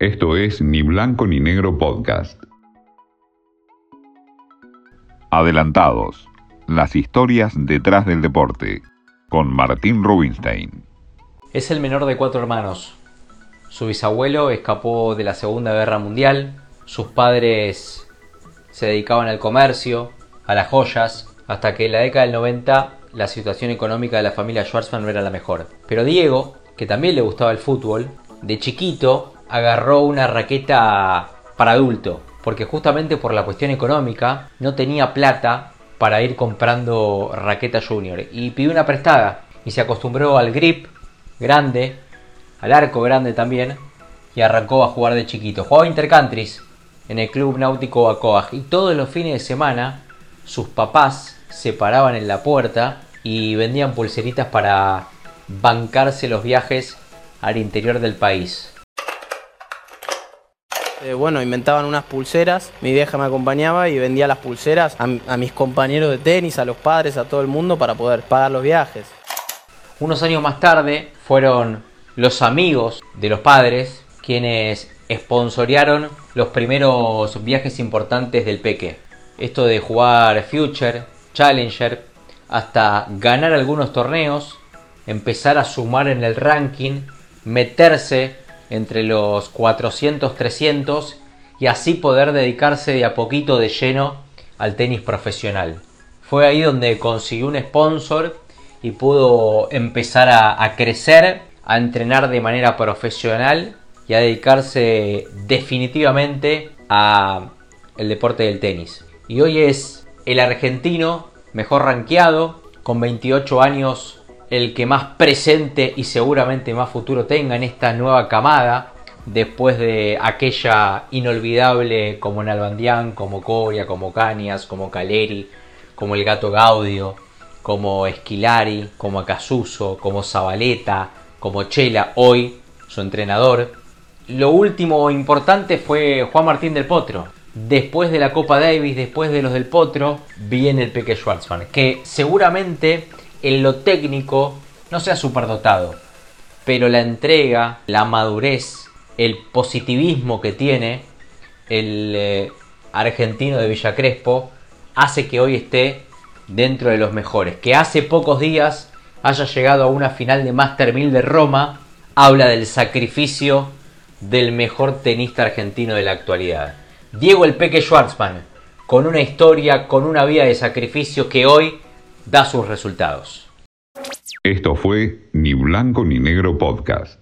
Esto es Ni Blanco ni Negro Podcast. Adelantados. Las historias detrás del deporte. Con Martín Rubinstein. Es el menor de cuatro hermanos. Su bisabuelo escapó de la Segunda Guerra Mundial. Sus padres se dedicaban al comercio, a las joyas, hasta que en la década del 90 la situación económica de la familia Schwarzman no era la mejor. Pero Diego, que también le gustaba el fútbol, de chiquito agarró una raqueta para adulto, porque justamente por la cuestión económica no tenía plata para ir comprando raqueta junior y pidió una prestada y se acostumbró al grip grande, al arco grande también y arrancó a jugar de chiquito. Jugaba intercountries en el club náutico Acoag y todos los fines de semana sus papás se paraban en la puerta y vendían pulseritas para bancarse los viajes al interior del país. Eh, bueno, inventaban unas pulseras, mi vieja me acompañaba y vendía las pulseras a, mis compañeros de tenis, a los padres, a todo el mundo para poder pagar los viajes. Unos años más tarde fueron los amigos de los padres quienes sponsorearon los primeros viajes importantes del Peque. Esto de jugar Future, Challenger, hasta ganar algunos torneos, empezar a sumar en el ranking, meterse entre los 400, 300 y así poder dedicarse de a poquito de lleno al tenis profesional. Fue ahí donde consiguió un sponsor y pudo empezar a, crecer, a entrenar de manera profesional y a dedicarse definitivamente a el deporte del tenis. Y hoy es el argentino mejor rankeado, con 28 años el que más presente y seguramente más futuro tenga en esta nueva camada, después de aquella inolvidable como Nalbandián, como Coria, como Cañas, como Caleri, como el gato Gaudio, como Esquilari, como Acasuso, como Zabaleta, como Chela, hoy su entrenador. Lo último importante fue Juan Martín del Potro. Después de la Copa Davis, después de los del Potro, viene el Peque Schwarzman, que seguramente en lo técnico no sea superdotado, pero la entrega, la madurez, el positivismo que tiene el eh, argentino de Villa Crespo hace que hoy esté dentro de los mejores. Que hace pocos días haya llegado a una final de Master 1000 de Roma, habla del sacrificio del mejor tenista argentino de la actualidad. Diego el Peque Schwartzman, con una historia, con una vida de sacrificio que hoy da sus resultados. Esto fue Ni Blanco ni Negro Podcast.